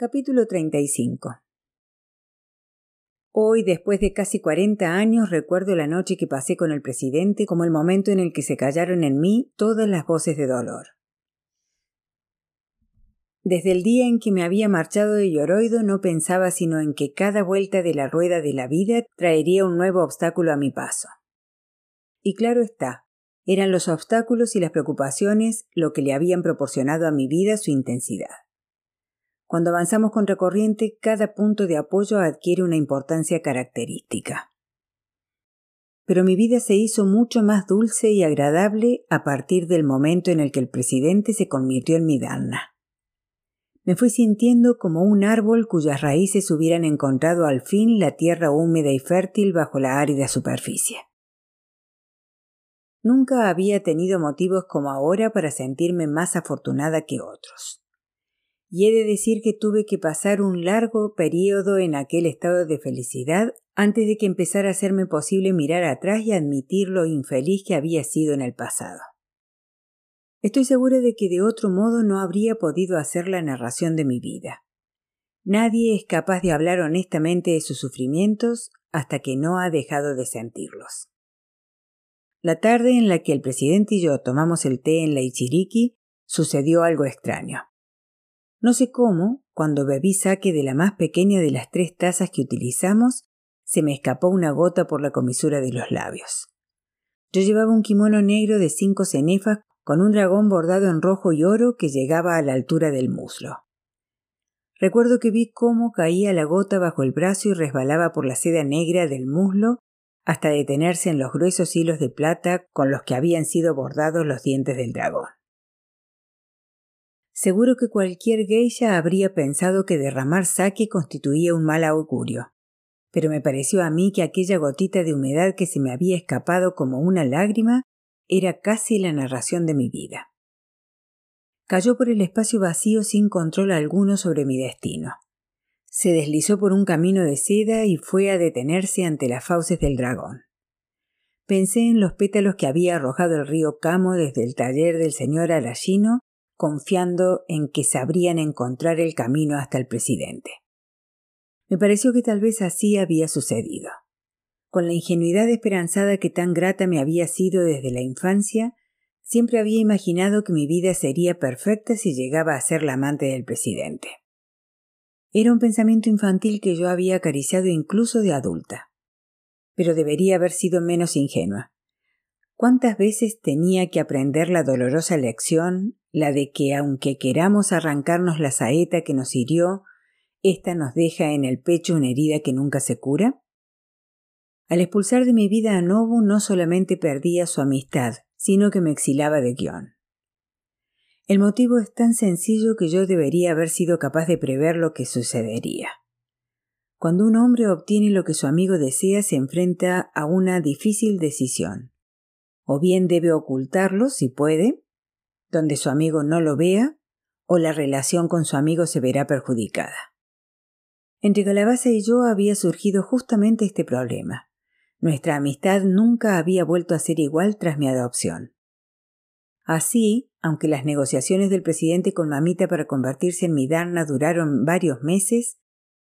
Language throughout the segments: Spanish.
Capítulo 35 Hoy, después de casi cuarenta años, recuerdo la noche que pasé con el presidente como el momento en el que se callaron en mí todas las voces de dolor. Desde el día en que me había marchado de Lloroido no pensaba sino en que cada vuelta de la rueda de la vida traería un nuevo obstáculo a mi paso. Y claro está, eran los obstáculos y las preocupaciones lo que le habían proporcionado a mi vida su intensidad. Cuando avanzamos contra corriente, cada punto de apoyo adquiere una importancia característica. Pero mi vida se hizo mucho más dulce y agradable a partir del momento en el que el presidente se convirtió en mi dana. Me fui sintiendo como un árbol cuyas raíces hubieran encontrado al fin la tierra húmeda y fértil bajo la árida superficie. Nunca había tenido motivos como ahora para sentirme más afortunada que otros y he de decir que tuve que pasar un largo periodo en aquel estado de felicidad antes de que empezara a hacerme posible mirar atrás y admitir lo infeliz que había sido en el pasado. Estoy segura de que de otro modo no habría podido hacer la narración de mi vida. Nadie es capaz de hablar honestamente de sus sufrimientos hasta que no ha dejado de sentirlos. La tarde en la que el presidente y yo tomamos el té en la Ichiriki sucedió algo extraño. No sé cómo, cuando bebí saque de la más pequeña de las tres tazas que utilizamos, se me escapó una gota por la comisura de los labios. Yo llevaba un kimono negro de cinco cenefas con un dragón bordado en rojo y oro que llegaba a la altura del muslo. Recuerdo que vi cómo caía la gota bajo el brazo y resbalaba por la seda negra del muslo hasta detenerse en los gruesos hilos de plata con los que habían sido bordados los dientes del dragón. Seguro que cualquier geisha habría pensado que derramar sake constituía un mal augurio. Pero me pareció a mí que aquella gotita de humedad que se me había escapado como una lágrima era casi la narración de mi vida. Cayó por el espacio vacío sin control alguno sobre mi destino. Se deslizó por un camino de seda y fue a detenerse ante las fauces del dragón. Pensé en los pétalos que había arrojado el río Camo desde el taller del señor Arashino confiando en que sabrían encontrar el camino hasta el presidente. Me pareció que tal vez así había sucedido. Con la ingenuidad esperanzada que tan grata me había sido desde la infancia, siempre había imaginado que mi vida sería perfecta si llegaba a ser la amante del presidente. Era un pensamiento infantil que yo había acariciado incluso de adulta. Pero debería haber sido menos ingenua. ¿Cuántas veces tenía que aprender la dolorosa lección la de que aunque queramos arrancarnos la saeta que nos hirió, ésta nos deja en el pecho una herida que nunca se cura? Al expulsar de mi vida a Nobu no solamente perdía su amistad, sino que me exilaba de guion. El motivo es tan sencillo que yo debería haber sido capaz de prever lo que sucedería. Cuando un hombre obtiene lo que su amigo desea, se enfrenta a una difícil decisión. O bien debe ocultarlo, si puede, donde su amigo no lo vea o la relación con su amigo se verá perjudicada. Entre Calabaza y yo había surgido justamente este problema. Nuestra amistad nunca había vuelto a ser igual tras mi adopción. Así, aunque las negociaciones del presidente con mamita para convertirse en mi Darna duraron varios meses,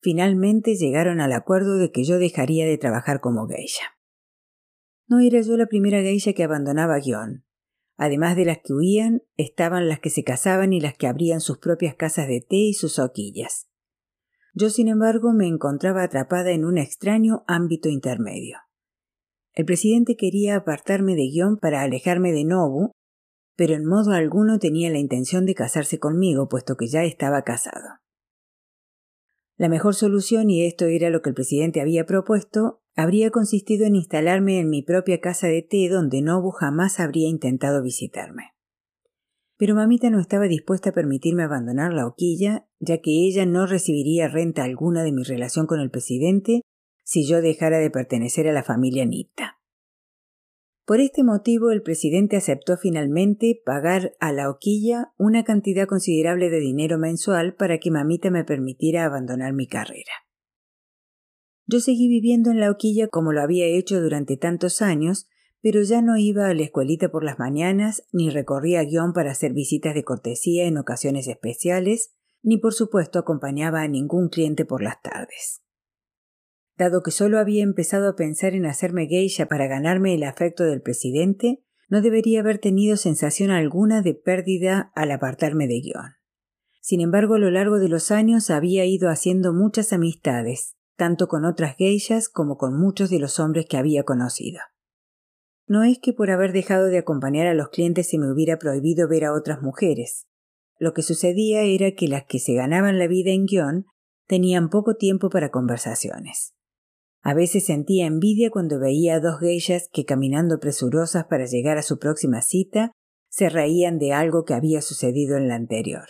finalmente llegaron al acuerdo de que yo dejaría de trabajar como geisha. No era yo la primera geisha que abandonaba Guión. Además de las que huían, estaban las que se casaban y las que abrían sus propias casas de té y sus hoquillas. Yo, sin embargo, me encontraba atrapada en un extraño ámbito intermedio. El presidente quería apartarme de guion para alejarme de Nobu, pero en modo alguno tenía la intención de casarse conmigo, puesto que ya estaba casado. La mejor solución, y esto era lo que el presidente había propuesto, habría consistido en instalarme en mi propia casa de té donde Nobu jamás habría intentado visitarme. Pero mamita no estaba dispuesta a permitirme abandonar la hoquilla, ya que ella no recibiría renta alguna de mi relación con el presidente si yo dejara de pertenecer a la familia Nita. Por este motivo, el presidente aceptó finalmente pagar a la hoquilla una cantidad considerable de dinero mensual para que mamita me permitiera abandonar mi carrera. Yo seguí viviendo en la hoquilla como lo había hecho durante tantos años, pero ya no iba a la escuelita por las mañanas, ni recorría guion para hacer visitas de cortesía en ocasiones especiales, ni por supuesto acompañaba a ningún cliente por las tardes. Dado que solo había empezado a pensar en hacerme geisha para ganarme el afecto del presidente, no debería haber tenido sensación alguna de pérdida al apartarme de guion. Sin embargo, a lo largo de los años había ido haciendo muchas amistades, tanto con otras geishas como con muchos de los hombres que había conocido. No es que por haber dejado de acompañar a los clientes se me hubiera prohibido ver a otras mujeres. Lo que sucedía era que las que se ganaban la vida en guion tenían poco tiempo para conversaciones. A veces sentía envidia cuando veía a dos geishas que caminando presurosas para llegar a su próxima cita se reían de algo que había sucedido en la anterior.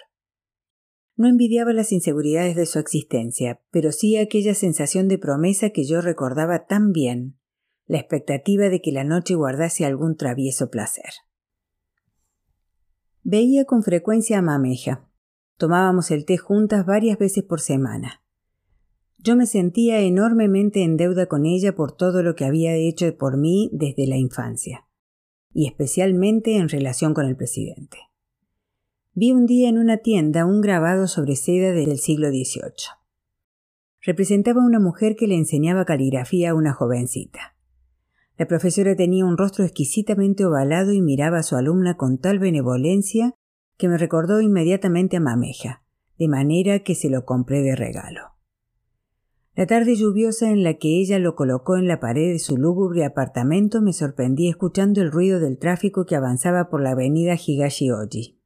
No envidiaba las inseguridades de su existencia, pero sí aquella sensación de promesa que yo recordaba tan bien, la expectativa de que la noche guardase algún travieso placer. Veía con frecuencia a Mameja. Tomábamos el té juntas varias veces por semana. Yo me sentía enormemente en deuda con ella por todo lo que había hecho por mí desde la infancia, y especialmente en relación con el presidente. Vi un día en una tienda un grabado sobre seda del siglo XVIII. Representaba a una mujer que le enseñaba caligrafía a una jovencita. La profesora tenía un rostro exquisitamente ovalado y miraba a su alumna con tal benevolencia que me recordó inmediatamente a Mameja, de manera que se lo compré de regalo. La tarde lluviosa en la que ella lo colocó en la pared de su lúgubre apartamento me sorprendí escuchando el ruido del tráfico que avanzaba por la avenida Higashioji.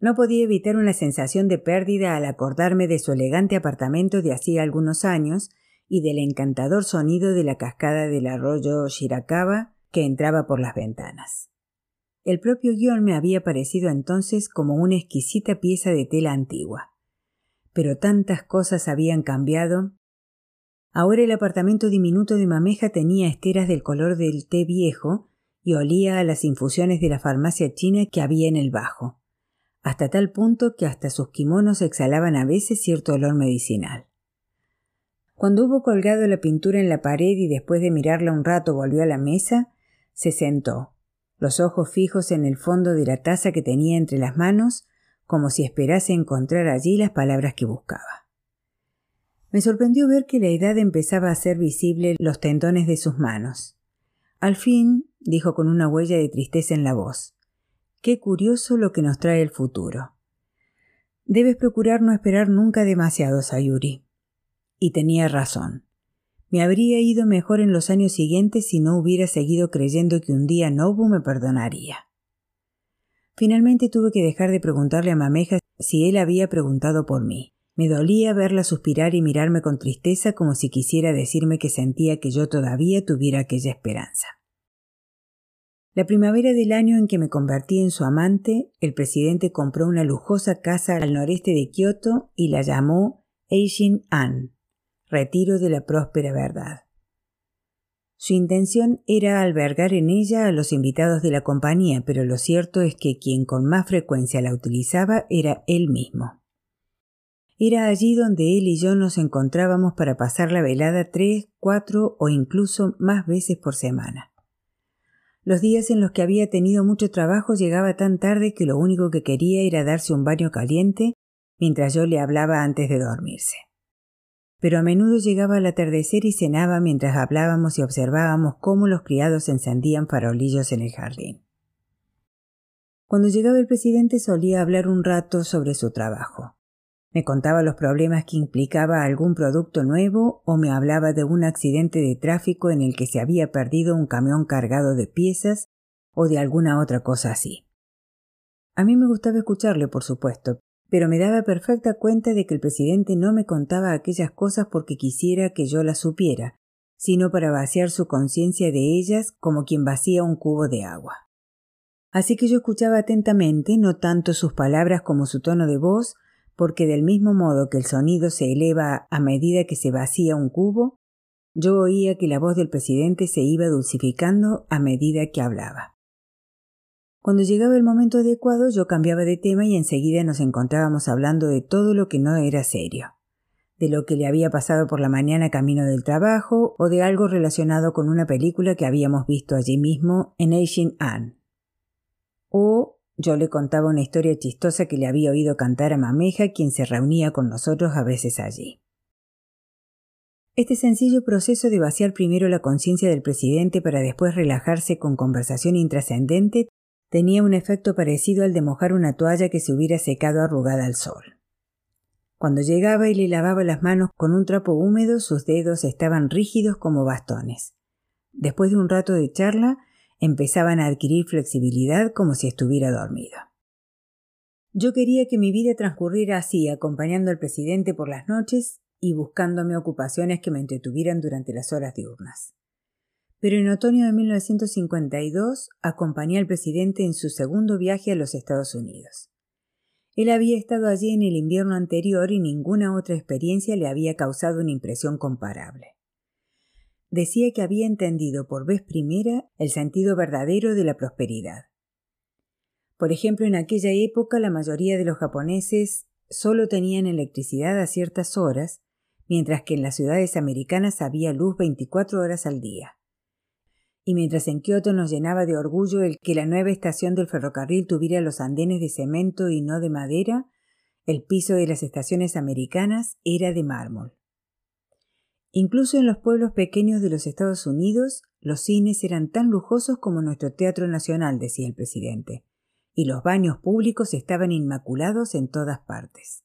No podía evitar una sensación de pérdida al acordarme de su elegante apartamento de hacía algunos años y del encantador sonido de la cascada del arroyo Shirakawa que entraba por las ventanas. El propio guion me había parecido entonces como una exquisita pieza de tela antigua. Pero tantas cosas habían cambiado. Ahora el apartamento diminuto de Mameja tenía esteras del color del té viejo y olía a las infusiones de la farmacia china que había en el bajo hasta tal punto que hasta sus kimonos exhalaban a veces cierto olor medicinal. Cuando hubo colgado la pintura en la pared y después de mirarla un rato volvió a la mesa, se sentó, los ojos fijos en el fondo de la taza que tenía entre las manos, como si esperase encontrar allí las palabras que buscaba. Me sorprendió ver que la edad empezaba a hacer visible los tendones de sus manos. Al fin, dijo con una huella de tristeza en la voz, Qué curioso lo que nos trae el futuro. Debes procurar no esperar nunca demasiado, Sayuri. Y tenía razón. Me habría ido mejor en los años siguientes si no hubiera seguido creyendo que un día Nobu me perdonaría. Finalmente tuve que dejar de preguntarle a Mameja si él había preguntado por mí. Me dolía verla suspirar y mirarme con tristeza como si quisiera decirme que sentía que yo todavía tuviera aquella esperanza. La primavera del año en que me convertí en su amante, el presidente compró una lujosa casa al noreste de Kioto y la llamó Eishin An, retiro de la próspera verdad. Su intención era albergar en ella a los invitados de la compañía, pero lo cierto es que quien con más frecuencia la utilizaba era él mismo. Era allí donde él y yo nos encontrábamos para pasar la velada tres, cuatro o incluso más veces por semana. Los días en los que había tenido mucho trabajo llegaba tan tarde que lo único que quería era darse un baño caliente mientras yo le hablaba antes de dormirse. Pero a menudo llegaba al atardecer y cenaba mientras hablábamos y observábamos cómo los criados encendían farolillos en el jardín. Cuando llegaba el presidente solía hablar un rato sobre su trabajo. Me contaba los problemas que implicaba algún producto nuevo o me hablaba de un accidente de tráfico en el que se había perdido un camión cargado de piezas o de alguna otra cosa así. A mí me gustaba escucharle, por supuesto, pero me daba perfecta cuenta de que el presidente no me contaba aquellas cosas porque quisiera que yo las supiera, sino para vaciar su conciencia de ellas como quien vacía un cubo de agua. Así que yo escuchaba atentamente no tanto sus palabras como su tono de voz, porque del mismo modo que el sonido se eleva a medida que se vacía un cubo, yo oía que la voz del presidente se iba dulcificando a medida que hablaba. Cuando llegaba el momento adecuado yo cambiaba de tema y enseguida nos encontrábamos hablando de todo lo que no era serio, de lo que le había pasado por la mañana camino del trabajo o de algo relacionado con una película que habíamos visto allí mismo en Asian Ann, o yo le contaba una historia chistosa que le había oído cantar a Mameja, quien se reunía con nosotros a veces allí. Este sencillo proceso de vaciar primero la conciencia del presidente para después relajarse con conversación intrascendente tenía un efecto parecido al de mojar una toalla que se hubiera secado arrugada al sol. Cuando llegaba y le lavaba las manos con un trapo húmedo, sus dedos estaban rígidos como bastones. Después de un rato de charla, empezaban a adquirir flexibilidad como si estuviera dormido. Yo quería que mi vida transcurriera así, acompañando al presidente por las noches y buscándome ocupaciones que me entretuvieran durante las horas diurnas. Pero en otoño de 1952 acompañé al presidente en su segundo viaje a los Estados Unidos. Él había estado allí en el invierno anterior y ninguna otra experiencia le había causado una impresión comparable. Decía que había entendido por vez primera el sentido verdadero de la prosperidad. Por ejemplo, en aquella época la mayoría de los japoneses solo tenían electricidad a ciertas horas, mientras que en las ciudades americanas había luz 24 horas al día y mientras en Kioto nos llenaba de orgullo el que la nueva estación del ferrocarril tuviera los andenes de cemento y no de madera, el piso de las estaciones americanas era de mármol. Incluso en los pueblos pequeños de los Estados Unidos, los cines eran tan lujosos como nuestro Teatro Nacional, decía el presidente, y los baños públicos estaban inmaculados en todas partes.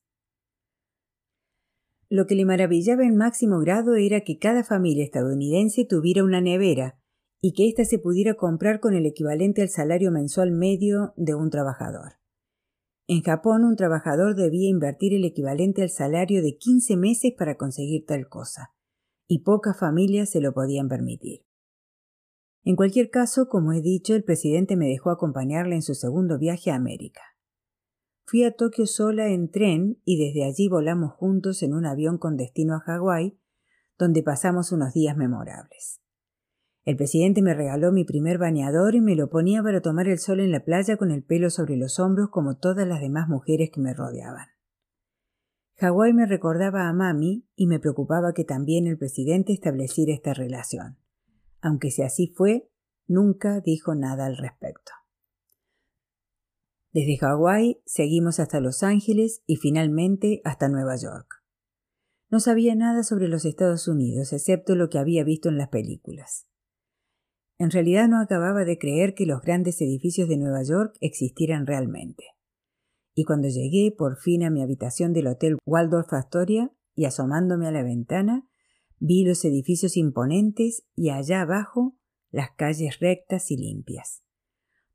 Lo que le maravillaba en máximo grado era que cada familia estadounidense tuviera una nevera, y que ésta se pudiera comprar con el equivalente al salario mensual medio de un trabajador. En Japón un trabajador debía invertir el equivalente al salario de 15 meses para conseguir tal cosa, y pocas familias se lo podían permitir. En cualquier caso, como he dicho, el presidente me dejó acompañarle en su segundo viaje a América. Fui a Tokio sola en tren y desde allí volamos juntos en un avión con destino a Hawái, donde pasamos unos días memorables. El presidente me regaló mi primer bañador y me lo ponía para tomar el sol en la playa con el pelo sobre los hombros como todas las demás mujeres que me rodeaban. Hawái me recordaba a Mami y me preocupaba que también el presidente estableciera esta relación. Aunque si así fue, nunca dijo nada al respecto. Desde Hawái seguimos hasta Los Ángeles y finalmente hasta Nueva York. No sabía nada sobre los Estados Unidos, excepto lo que había visto en las películas. En realidad no acababa de creer que los grandes edificios de Nueva York existieran realmente. Y cuando llegué por fin a mi habitación del Hotel Waldorf Astoria y asomándome a la ventana, vi los edificios imponentes y allá abajo las calles rectas y limpias.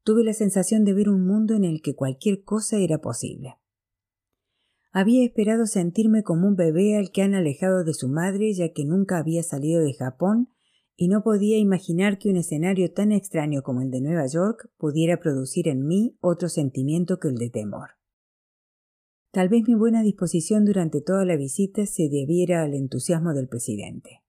Tuve la sensación de ver un mundo en el que cualquier cosa era posible. Había esperado sentirme como un bebé al que han alejado de su madre ya que nunca había salido de Japón y no podía imaginar que un escenario tan extraño como el de Nueva York pudiera producir en mí otro sentimiento que el de temor. Tal vez mi buena disposición durante toda la visita se debiera al entusiasmo del presidente.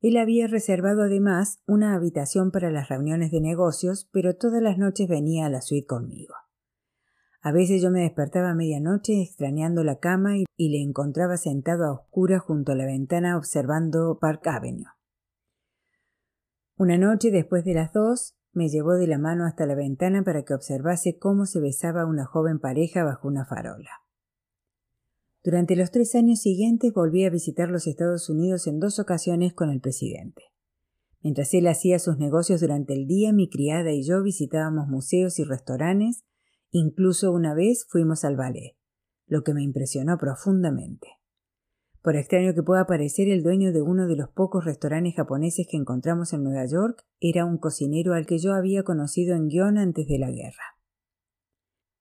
Él había reservado además una habitación para las reuniones de negocios, pero todas las noches venía a la suite conmigo. A veces yo me despertaba a medianoche extrañando la cama y le encontraba sentado a oscuras junto a la ventana observando Park Avenue. Una noche después de las dos, me llevó de la mano hasta la ventana para que observase cómo se besaba una joven pareja bajo una farola. Durante los tres años siguientes volví a visitar los Estados Unidos en dos ocasiones con el presidente. Mientras él hacía sus negocios durante el día, mi criada y yo visitábamos museos y restaurantes, incluso una vez fuimos al ballet, lo que me impresionó profundamente. Por extraño que pueda parecer, el dueño de uno de los pocos restaurantes japoneses que encontramos en Nueva York era un cocinero al que yo había conocido en guion antes de la guerra.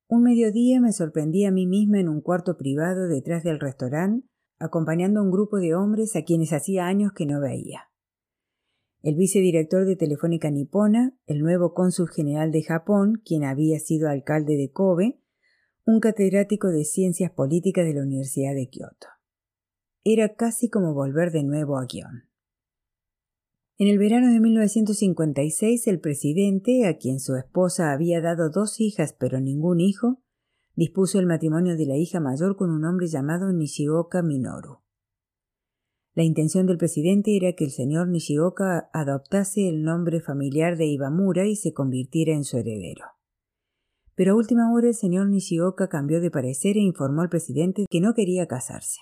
Un mediodía me sorprendí a mí misma en un cuarto privado detrás del restaurante, acompañando a un grupo de hombres a quienes hacía años que no veía. El vicedirector de Telefónica Nipona, el nuevo cónsul general de Japón, quien había sido alcalde de Kobe, un catedrático de ciencias políticas de la Universidad de Kioto. Era casi como volver de nuevo a guion. En el verano de 1956, el presidente, a quien su esposa había dado dos hijas pero ningún hijo, dispuso el matrimonio de la hija mayor con un hombre llamado Nishioka Minoru. La intención del presidente era que el señor Nishioka adoptase el nombre familiar de Ibamura y se convirtiera en su heredero. Pero a última hora el señor Nishioka cambió de parecer e informó al presidente que no quería casarse.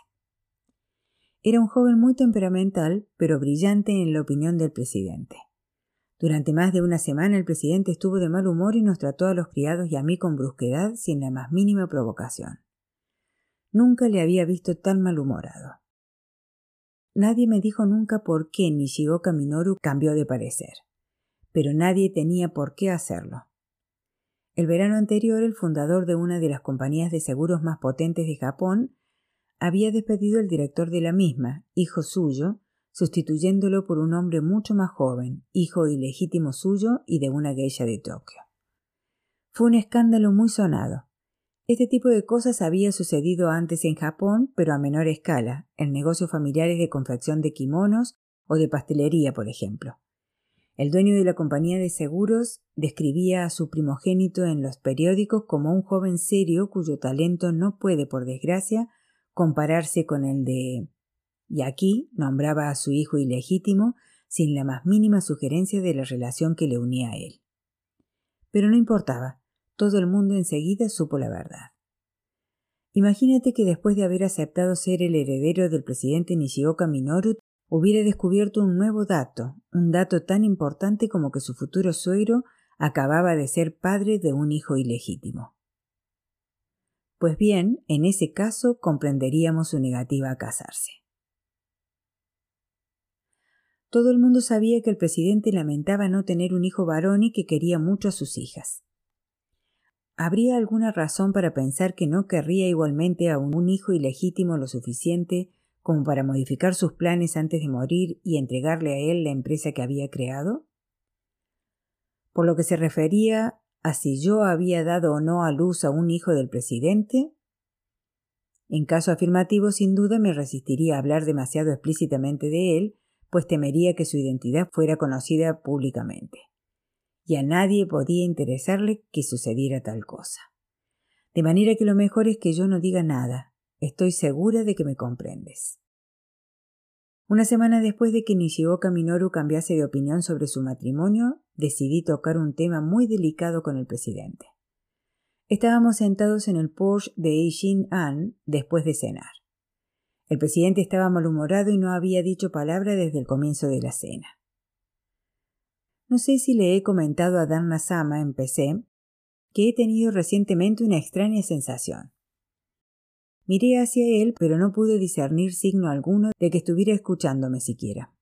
Era un joven muy temperamental, pero brillante en la opinión del presidente. Durante más de una semana el presidente estuvo de mal humor y nos trató a los criados y a mí con brusquedad sin la más mínima provocación. Nunca le había visto tan malhumorado. Nadie me dijo nunca por qué Nishioka Minoru cambió de parecer, pero nadie tenía por qué hacerlo. El verano anterior, el fundador de una de las compañías de seguros más potentes de Japón había despedido al director de la misma, hijo suyo, sustituyéndolo por un hombre mucho más joven, hijo ilegítimo suyo y de una geisha de Tokio. Fue un escándalo muy sonado. Este tipo de cosas había sucedido antes en Japón, pero a menor escala, en negocios familiares de confección de kimonos o de pastelería, por ejemplo. El dueño de la compañía de seguros describía a su primogénito en los periódicos como un joven serio cuyo talento no puede, por desgracia, compararse con el de... Y aquí nombraba a su hijo ilegítimo sin la más mínima sugerencia de la relación que le unía a él. Pero no importaba, todo el mundo enseguida supo la verdad. Imagínate que después de haber aceptado ser el heredero del presidente Nishioka Minoru, hubiera descubierto un nuevo dato, un dato tan importante como que su futuro suegro acababa de ser padre de un hijo ilegítimo. Pues bien, en ese caso comprenderíamos su negativa a casarse. Todo el mundo sabía que el presidente lamentaba no tener un hijo varón y que quería mucho a sus hijas. ¿Habría alguna razón para pensar que no querría igualmente a un hijo ilegítimo lo suficiente como para modificar sus planes antes de morir y entregarle a él la empresa que había creado? Por lo que se refería a si yo había dado o no a luz a un hijo del presidente? En caso afirmativo, sin duda me resistiría a hablar demasiado explícitamente de él, pues temería que su identidad fuera conocida públicamente. Y a nadie podía interesarle que sucediera tal cosa. De manera que lo mejor es que yo no diga nada. Estoy segura de que me comprendes. Una semana después de que Nishioka Minoru cambiase de opinión sobre su matrimonio, decidí tocar un tema muy delicado con el presidente. Estábamos sentados en el Porsche de Eishin An después de cenar. El presidente estaba malhumorado y no había dicho palabra desde el comienzo de la cena. No sé si le he comentado a Dharma Sama, empecé, que he tenido recientemente una extraña sensación. Miré hacia él, pero no pude discernir signo alguno de que estuviera escuchándome siquiera.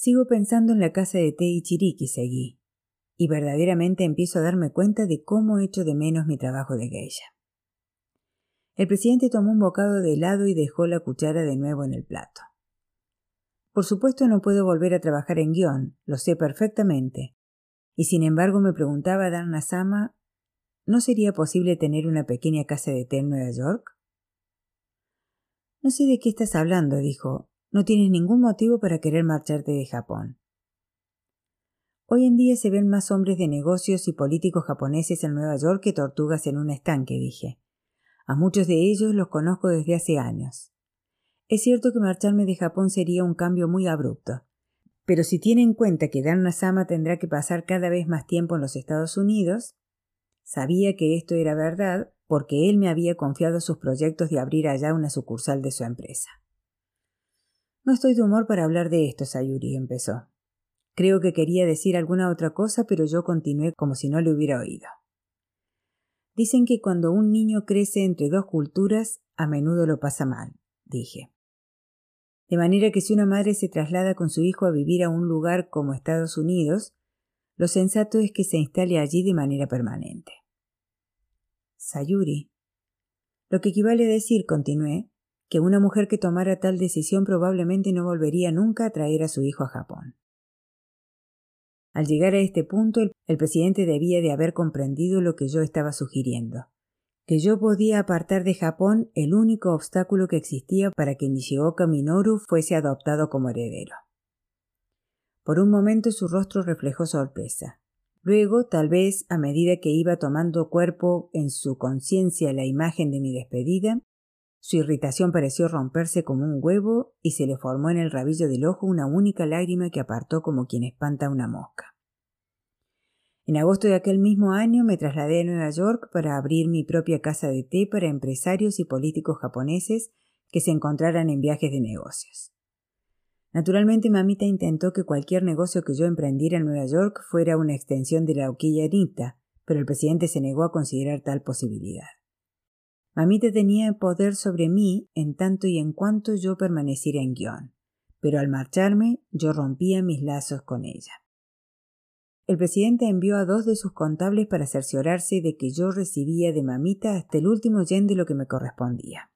Sigo pensando en la casa de té y Chiriki, seguí, y verdaderamente empiezo a darme cuenta de cómo echo de menos mi trabajo de geisha. El presidente tomó un bocado de helado y dejó la cuchara de nuevo en el plato. Por supuesto no puedo volver a trabajar en guion, lo sé perfectamente. Y sin embargo me preguntaba Dharna Sama ¿No sería posible tener una pequeña casa de té en Nueva York? No sé de qué estás hablando, dijo. No tienes ningún motivo para querer marcharte de Japón. Hoy en día se ven más hombres de negocios y políticos japoneses en Nueva York que tortugas en un estanque, dije. A muchos de ellos los conozco desde hace años. Es cierto que marcharme de Japón sería un cambio muy abrupto. Pero si tiene en cuenta que Dan Sama tendrá que pasar cada vez más tiempo en los Estados Unidos, Sabía que esto era verdad porque él me había confiado sus proyectos de abrir allá una sucursal de su empresa. No estoy de humor para hablar de esto, Sayuri empezó. Creo que quería decir alguna otra cosa, pero yo continué como si no le hubiera oído. Dicen que cuando un niño crece entre dos culturas, a menudo lo pasa mal, dije. De manera que si una madre se traslada con su hijo a vivir a un lugar como Estados Unidos, lo sensato es que se instale allí de manera permanente. Sayuri. Lo que equivale a decir, continué, que una mujer que tomara tal decisión probablemente no volvería nunca a traer a su hijo a Japón. Al llegar a este punto, el, presidente debía de haber comprendido lo que yo estaba sugiriendo, que yo podía apartar de Japón el único obstáculo que existía para que Nishioka Minoru fuese adoptado como heredero. Por un momento su rostro reflejó sorpresa. Luego, tal vez, a medida que iba tomando cuerpo en su conciencia la imagen de mi despedida, su irritación pareció romperse como un huevo y se le formó en el rabillo del ojo una única lágrima que apartó como quien espanta una mosca. En agosto de aquel mismo año me trasladé a Nueva York para abrir mi propia casa de té para empresarios y políticos japoneses que se encontraran en viajes de negocios. Naturalmente, mamita intentó que cualquier negocio que yo emprendiera en Nueva York fuera una extensión de la hoquilla pero el presidente se negó a considerar tal posibilidad. Mamita tenía poder sobre mí en tanto y en cuanto yo permaneciera en guion, pero al marcharme yo rompía mis lazos con ella. El presidente envió a dos de sus contables para cerciorarse de que yo recibía de mamita hasta el último yen de lo que me correspondía.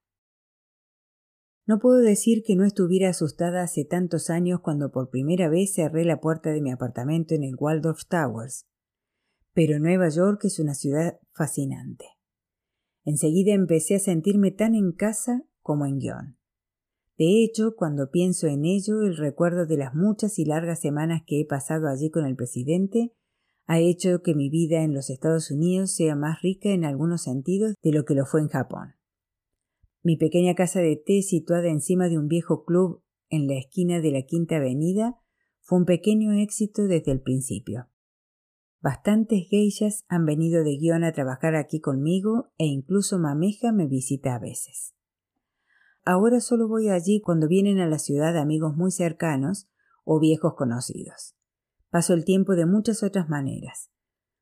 No puedo decir que no estuviera asustada hace tantos años cuando por primera vez cerré la puerta de mi apartamento en el Waldorf Towers, pero Nueva York es una ciudad fascinante. Enseguida empecé a sentirme tan en casa como en guion. De hecho, cuando pienso en ello, el recuerdo de las muchas y largas semanas que he pasado allí con el presidente ha hecho que mi vida en los Estados Unidos sea más rica en algunos sentidos de lo que lo fue en Japón. Mi pequeña casa de té situada encima de un viejo club en la esquina de la Quinta Avenida fue un pequeño éxito desde el principio. Bastantes geishas han venido de guion a trabajar aquí conmigo e incluso Mameja me visita a veces. Ahora solo voy allí cuando vienen a la ciudad amigos muy cercanos o viejos conocidos. Paso el tiempo de muchas otras maneras.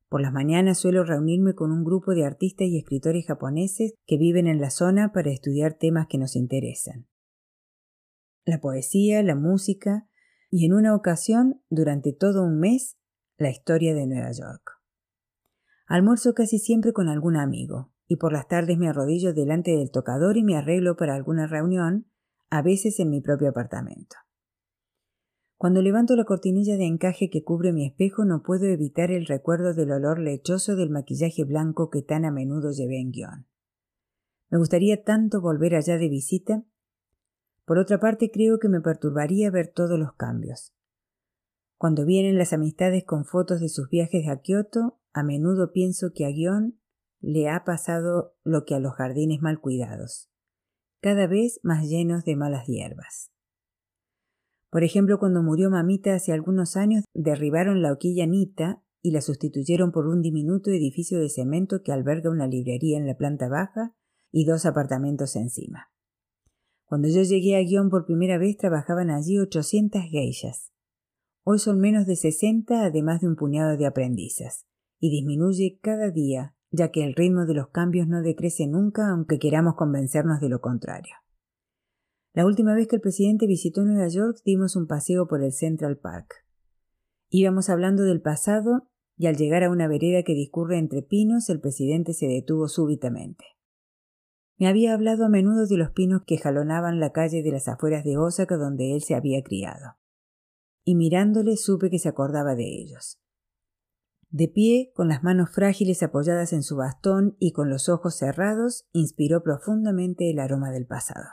Por las mañanas suelo reunirme con un grupo de artistas y escritores japoneses que viven en la zona para estudiar temas que nos interesan. La poesía, la música y en una ocasión, durante todo un mes, la historia de Nueva York. Almuerzo casi siempre con algún amigo, y por las tardes me arrodillo delante del tocador y me arreglo para alguna reunión, a veces en mi propio apartamento. Cuando levanto la cortinilla de encaje que cubre mi espejo no puedo evitar el recuerdo del olor lechoso del maquillaje blanco que tan a menudo llevé en guion. Me gustaría tanto volver allá de visita. Por otra parte, creo que me perturbaría ver todos los cambios. Cuando vienen las amistades con fotos de sus viajes a Kioto, a menudo pienso que a Guión le ha pasado lo que a los jardines mal cuidados, cada vez más llenos de malas hierbas. Por ejemplo, cuando murió mamita hace algunos años, derribaron la hoquilla Nita y la sustituyeron por un diminuto edificio de cemento que alberga una librería en la planta baja y dos apartamentos encima. Cuando yo llegué a Guión por primera vez trabajaban allí 800 geishas. Hoy son menos de 60 además de un puñado de aprendizas, y disminuye cada día, ya que el ritmo de los cambios no decrece nunca aunque queramos convencernos de lo contrario. La última vez que el presidente visitó Nueva York dimos un paseo por el Central Park. Íbamos hablando del pasado y al llegar a una vereda que discurre entre pinos el presidente se detuvo súbitamente. Me había hablado a menudo de los pinos que jalonaban la calle de las afueras de Osaka donde él se había criado. Y mirándole supe que se acordaba de ellos. De pie, con las manos frágiles apoyadas en su bastón y con los ojos cerrados, inspiró profundamente el aroma del pasado.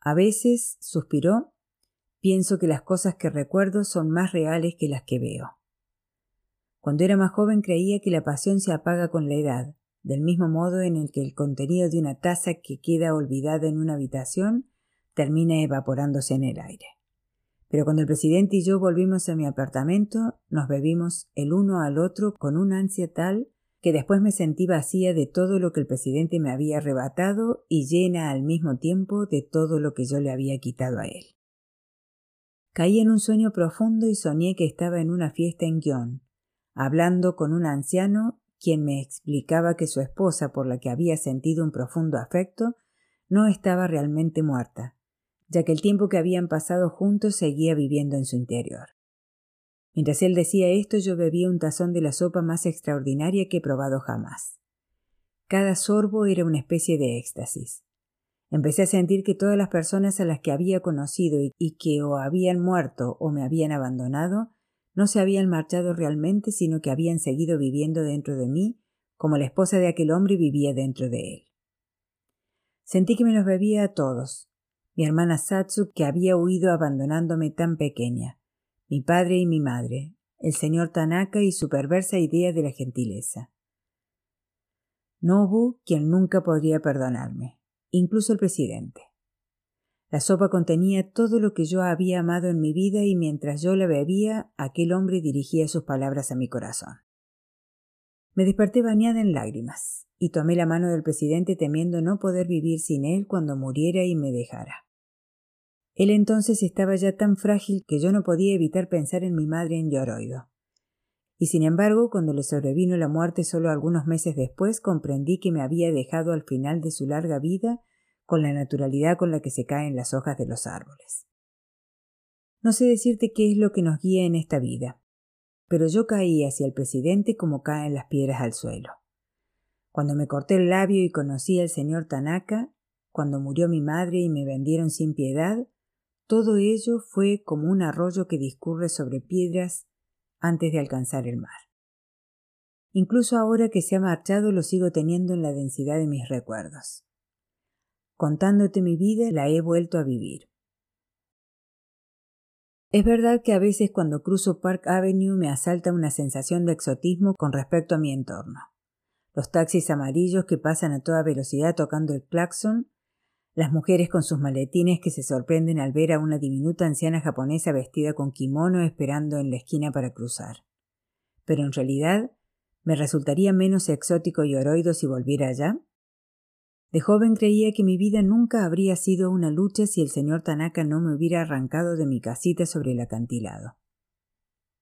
A veces, suspiró, pienso que las cosas que recuerdo son más reales que las que veo. Cuando era más joven creía que la pasión se apaga con la edad, del mismo modo en el que el contenido de una taza que queda olvidada en una habitación termina evaporándose en el aire. Pero cuando el presidente y yo volvimos a mi apartamento, nos bebimos el uno al otro con una ansia tal que después me sentí vacía de todo lo que el presidente me había arrebatado y llena al mismo tiempo de todo lo que yo le había quitado a él. Caí en un sueño profundo y soñé que estaba en una fiesta en Guión, hablando con un anciano quien me explicaba que su esposa, por la que había sentido un profundo afecto, no estaba realmente muerta, ya que el tiempo que habían pasado juntos seguía viviendo en su interior. Mientras él decía esto, yo bebía un tazón de la sopa más extraordinaria que he probado jamás. Cada sorbo era una especie de éxtasis. Empecé a sentir que todas las personas a las que había conocido y que o habían muerto o me habían abandonado, no se habían marchado realmente, sino que habían seguido viviendo dentro de mí, como la esposa de aquel hombre vivía dentro de él. Sentí que me los bebía a todos. Mi hermana Satsu, que había huido abandonándome tan pequeña, mi padre y mi madre, el señor Tanaka y su perversa idea de la gentileza. Nobu, quien nunca podría perdonarme, incluso el presidente. La sopa contenía todo lo que yo había amado en mi vida y mientras yo la bebía, aquel hombre dirigía sus palabras a mi corazón. Me desperté bañada en lágrimas y tomé la mano del presidente temiendo no poder vivir sin él cuando muriera y me dejara. Él entonces estaba ya tan frágil que yo no podía evitar pensar en mi madre en Lloroido. Y sin embargo, cuando le sobrevino la muerte solo algunos meses después, comprendí que me había dejado al final de su larga vida con la naturalidad con la que se caen las hojas de los árboles. No sé decirte qué es lo que nos guía en esta vida, pero yo caí hacia el presidente como caen las piedras al suelo. Cuando me corté el labio y conocí al señor Tanaka, cuando murió mi madre y me vendieron sin piedad, todo ello fue como un arroyo que discurre sobre piedras antes de alcanzar el mar. Incluso ahora que se ha marchado lo sigo teniendo en la densidad de mis recuerdos. Contándote mi vida, la he vuelto a vivir. Es verdad que a veces cuando cruzo Park Avenue me asalta una sensación de exotismo con respecto a mi entorno. Los taxis amarillos que pasan a toda velocidad tocando el claxon, las mujeres con sus maletines que se sorprenden al ver a una diminuta anciana japonesa vestida con kimono esperando en la esquina para cruzar. Pero en realidad, ¿me resultaría menos exótico y oroido si volviera allá? De joven creía que mi vida nunca habría sido una lucha si el señor Tanaka no me hubiera arrancado de mi casita sobre el acantilado.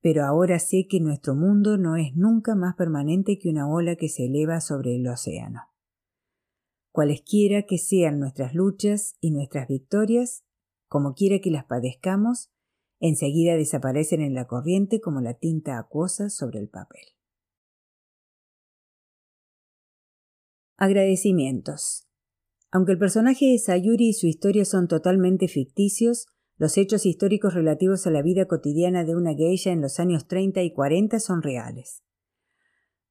Pero ahora sé que nuestro mundo no es nunca más permanente que una ola que se eleva sobre el océano. Cualesquiera que sean nuestras luchas y nuestras victorias, como quiera que las padezcamos, enseguida desaparecen en la corriente como la tinta acuosa sobre el papel. Agradecimientos. Aunque el personaje de Sayuri y su historia son totalmente ficticios, los hechos históricos relativos a la vida cotidiana de una geisha en los años 30 y 40 son reales.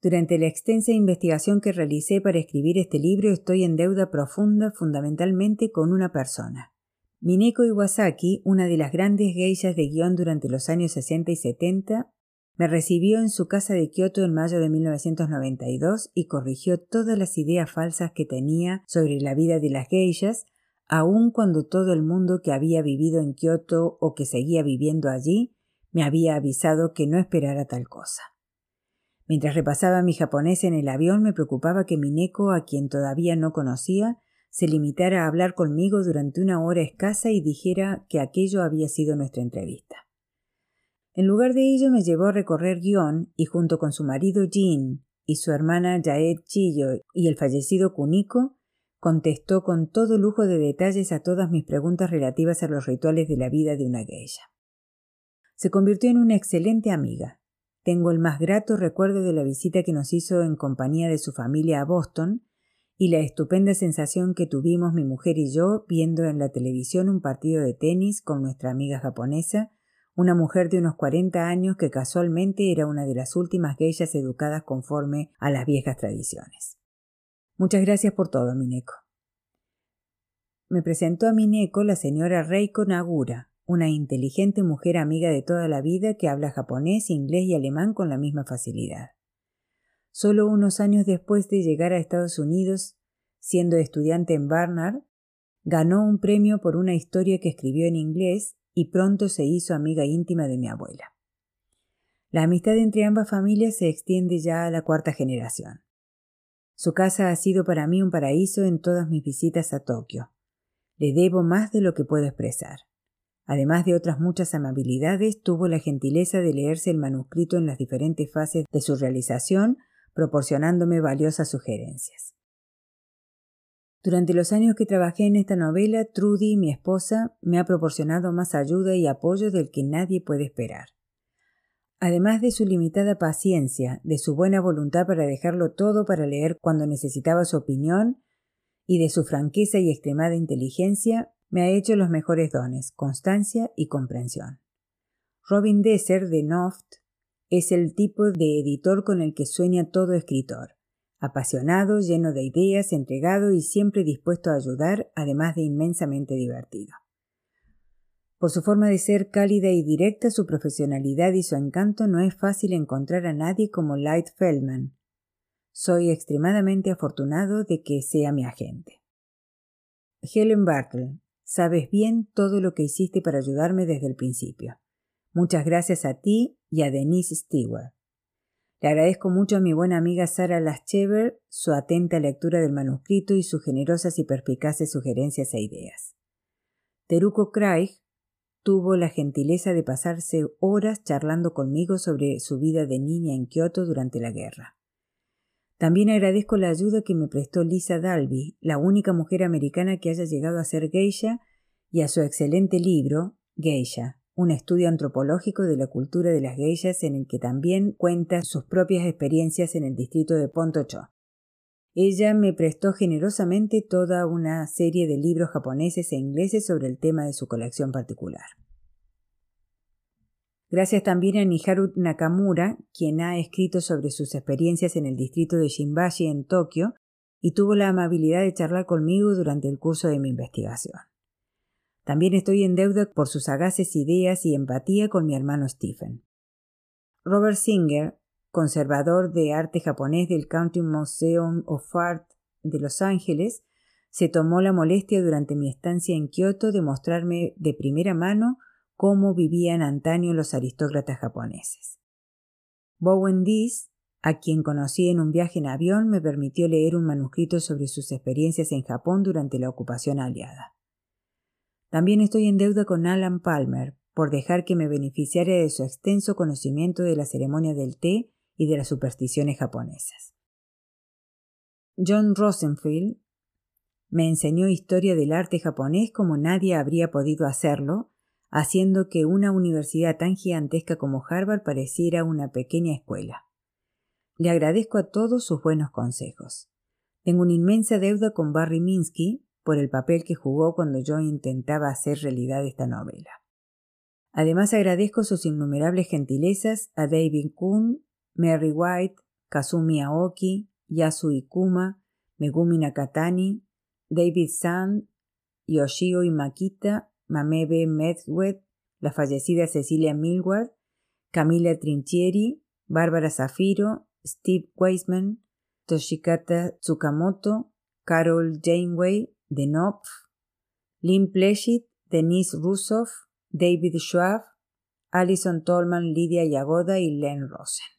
Durante la extensa investigación que realicé para escribir este libro estoy en deuda profunda fundamentalmente con una persona. Mineko Iwasaki, una de las grandes geishas de guion durante los años 60 y 70, me recibió en su casa de Kioto en mayo de 1992 y corrigió todas las ideas falsas que tenía sobre la vida de las geishas, aun cuando todo el mundo que había vivido en Kioto o que seguía viviendo allí me había avisado que no esperara tal cosa. Mientras repasaba mi japonés en el avión me preocupaba que Mineko, a quien todavía no conocía, se limitara a hablar conmigo durante una hora escasa y dijera que aquello había sido nuestra entrevista. En lugar de ello me llevó a recorrer Guión y junto con su marido Jean y su hermana Yaed Chillo y el fallecido Kuniko, contestó con todo lujo de detalles a todas mis preguntas relativas a los rituales de la vida de una geisha. Se convirtió en una excelente amiga. Tengo el más grato recuerdo de la visita que nos hizo en compañía de su familia a Boston y la estupenda sensación que tuvimos mi mujer y yo viendo en la televisión un partido de tenis con nuestra amiga japonesa una mujer de unos cuarenta años que casualmente era una de las últimas geishas educadas conforme a las viejas tradiciones. Muchas gracias por todo, Mineko. Me presentó a Mineko la señora Reiko Nagura, una inteligente mujer amiga de toda la vida que habla japonés, inglés y alemán con la misma facilidad. Solo unos años después de llegar a Estados Unidos, siendo estudiante en Barnard, ganó un premio por una historia que escribió en inglés y pronto se hizo amiga íntima de mi abuela. La amistad entre ambas familias se extiende ya a la cuarta generación. Su casa ha sido para mí un paraíso en todas mis visitas a Tokio. Le debo más de lo que puedo expresar. Además de otras muchas amabilidades, tuvo la gentileza de leerse el manuscrito en las diferentes fases de su realización, proporcionándome valiosas sugerencias. Durante los años que trabajé en esta novela, Trudy, mi esposa, me ha proporcionado más ayuda y apoyo del que nadie puede esperar. Además de su limitada paciencia, de su buena voluntad para dejarlo todo para leer cuando necesitaba su opinión, y de su franqueza y extremada inteligencia, me ha hecho los mejores dones, constancia y comprensión. Robin Desser de Noft es el tipo de editor con el que sueña todo escritor apasionado, lleno de ideas, entregado y siempre dispuesto a ayudar, además de inmensamente divertido. Por su forma de ser cálida y directa, su profesionalidad y su encanto, no es fácil encontrar a nadie como Light Feldman. Soy extremadamente afortunado de que sea mi agente. Helen Bartle, Sabes bien todo lo que hiciste para ayudarme desde el principio. Muchas gracias a ti y a Denise Stewart. Le agradezco mucho a mi buena amiga Sara Laschever su atenta lectura del manuscrito y sus generosas y perspicaces sugerencias e ideas. Teruko Craig tuvo la gentileza de pasarse horas charlando conmigo sobre su vida de niña en Kioto durante la guerra. También agradezco la ayuda que me prestó Lisa Dalby, la única mujer americana que haya llegado a ser geisha, y a su excelente libro, Geisha, un estudio antropológico de la cultura de las geishas en el que también cuenta sus propias experiencias en el distrito de Pontocho. Ella me prestó generosamente toda una serie de libros japoneses e ingleses sobre el tema de su colección particular. Gracias también a Niharu Nakamura, quien ha escrito sobre sus experiencias en el distrito de Shimbashi en Tokio y tuvo la amabilidad de charlar conmigo durante el curso de mi investigación. También estoy en deuda por sus sagaces ideas y empatía con mi hermano Stephen. Robert Singer, conservador de arte japonés del Country Museum of Art de Los Ángeles, se tomó la molestia durante mi estancia en Kioto de mostrarme de primera mano cómo vivían antaño los aristócratas japoneses. Bowen Dees, a quien conocí en un viaje en avión, me permitió leer un manuscrito sobre sus experiencias en Japón durante la ocupación aliada. También estoy en deuda con Alan Palmer por dejar que me beneficiara de su extenso conocimiento de la ceremonia del té y de las supersticiones japonesas. John Rosenfield me enseñó historia del arte japonés como nadie habría podido hacerlo, haciendo que una universidad tan gigantesca como Harvard pareciera una pequeña escuela. Le agradezco a todos sus buenos consejos. Tengo una inmensa deuda con Barry Minsky, por el papel que jugó cuando yo intentaba hacer realidad esta novela. Además agradezco sus innumerables gentilezas a David Kuhn, Mary White, Kazumi Aoki, Yasu Ikuma, Megumi Nakatani, David Sand, Yoshio Imakita, Mamebe Medwet, la fallecida Cecilia Milward, Camila Trinchieri, Bárbara Zafiro, Steve Weisman, Toshikata Tsukamoto, Carol Janeway, de Lynn Pleshit, Denise Russoff, David Schwab, Alison Tolman, Lidia Yagoda y Len Rosen.